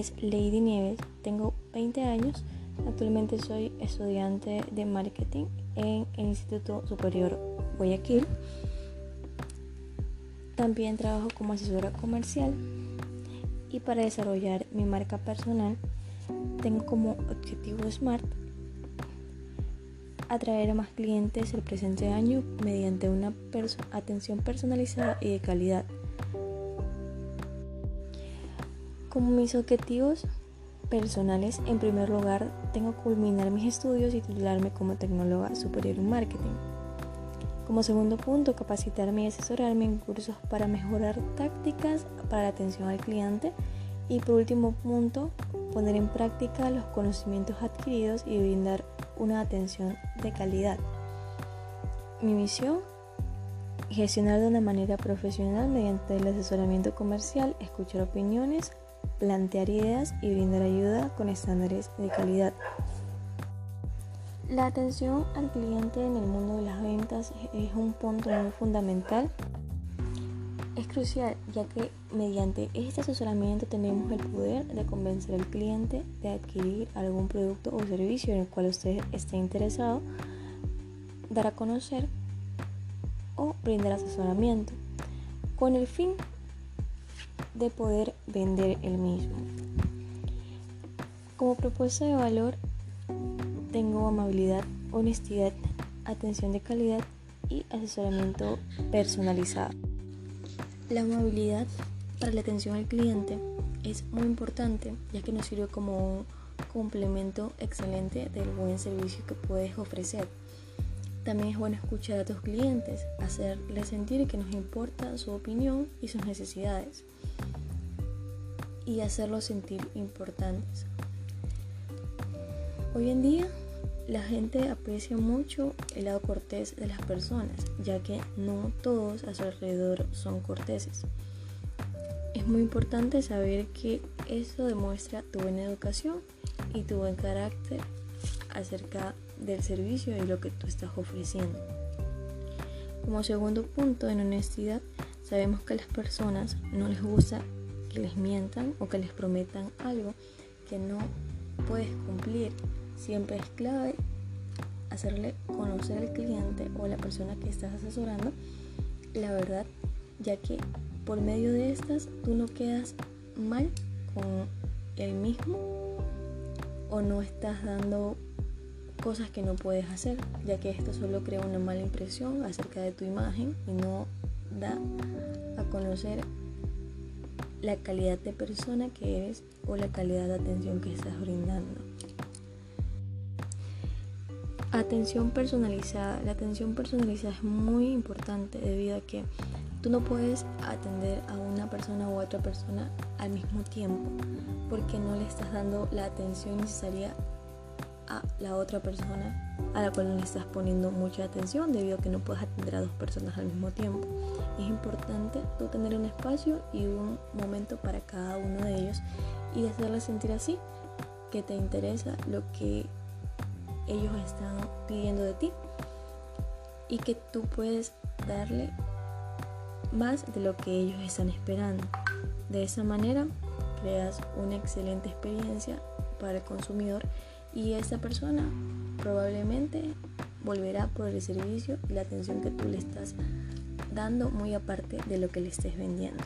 es Lady Nieves, tengo 20 años, actualmente soy estudiante de marketing en el Instituto Superior Guayaquil. También trabajo como asesora comercial y para desarrollar mi marca personal tengo como objetivo SMART atraer a más clientes el presente año mediante una atención personalizada y de calidad. Como mis objetivos personales, en primer lugar, tengo que culminar mis estudios y titularme como tecnóloga superior en marketing. Como segundo punto, capacitarme y asesorarme en cursos para mejorar tácticas para la atención al cliente. Y por último punto, poner en práctica los conocimientos adquiridos y brindar una atención de calidad. Mi misión, gestionar de una manera profesional mediante el asesoramiento comercial, escuchar opiniones, plantear ideas y brindar ayuda con estándares de calidad. La atención al cliente en el mundo de las ventas es un punto muy fundamental. Es crucial ya que mediante este asesoramiento tenemos el poder de convencer al cliente de adquirir algún producto o servicio en el cual usted esté interesado, dar a conocer o brindar asesoramiento con el fin de poder vender el mismo. Como propuesta de valor tengo amabilidad, honestidad, atención de calidad y asesoramiento personalizado. La amabilidad para la atención al cliente es muy importante ya que nos sirve como un complemento excelente del buen servicio que puedes ofrecer. También es bueno escuchar a tus clientes, hacerles sentir que nos importa su opinión y sus necesidades y hacerlos sentir importantes. Hoy en día la gente aprecia mucho el lado cortés de las personas, ya que no todos a su alrededor son corteses. Es muy importante saber que eso demuestra tu buena educación y tu buen carácter acerca del servicio y lo que tú estás ofreciendo. Como segundo punto, en honestidad, sabemos que a las personas no les gusta que les mientan o que les prometan algo que no puedes cumplir. Siempre es clave hacerle conocer al cliente o a la persona que estás asesorando la verdad, ya que por medio de estas tú no quedas mal con el mismo o no estás dando cosas que no puedes hacer, ya que esto solo crea una mala impresión acerca de tu imagen y no da a conocer la calidad de persona que eres o la calidad de atención que estás brindando. Atención personalizada. La atención personalizada es muy importante debido a que tú no puedes atender a una persona u otra persona al mismo tiempo porque no le estás dando la atención necesaria a la otra persona a la cual le estás poniendo mucha atención debido a que no puedes atender a dos personas al mismo tiempo. Es importante tú tener un espacio y un momento para cada uno de ellos y hacerles sentir así que te interesa lo que ellos están pidiendo de ti y que tú puedes darle más de lo que ellos están esperando. De esa manera creas una excelente experiencia para el consumidor y esa persona probablemente volverá por el servicio y la atención que tú le estás dando muy aparte de lo que le estés vendiendo.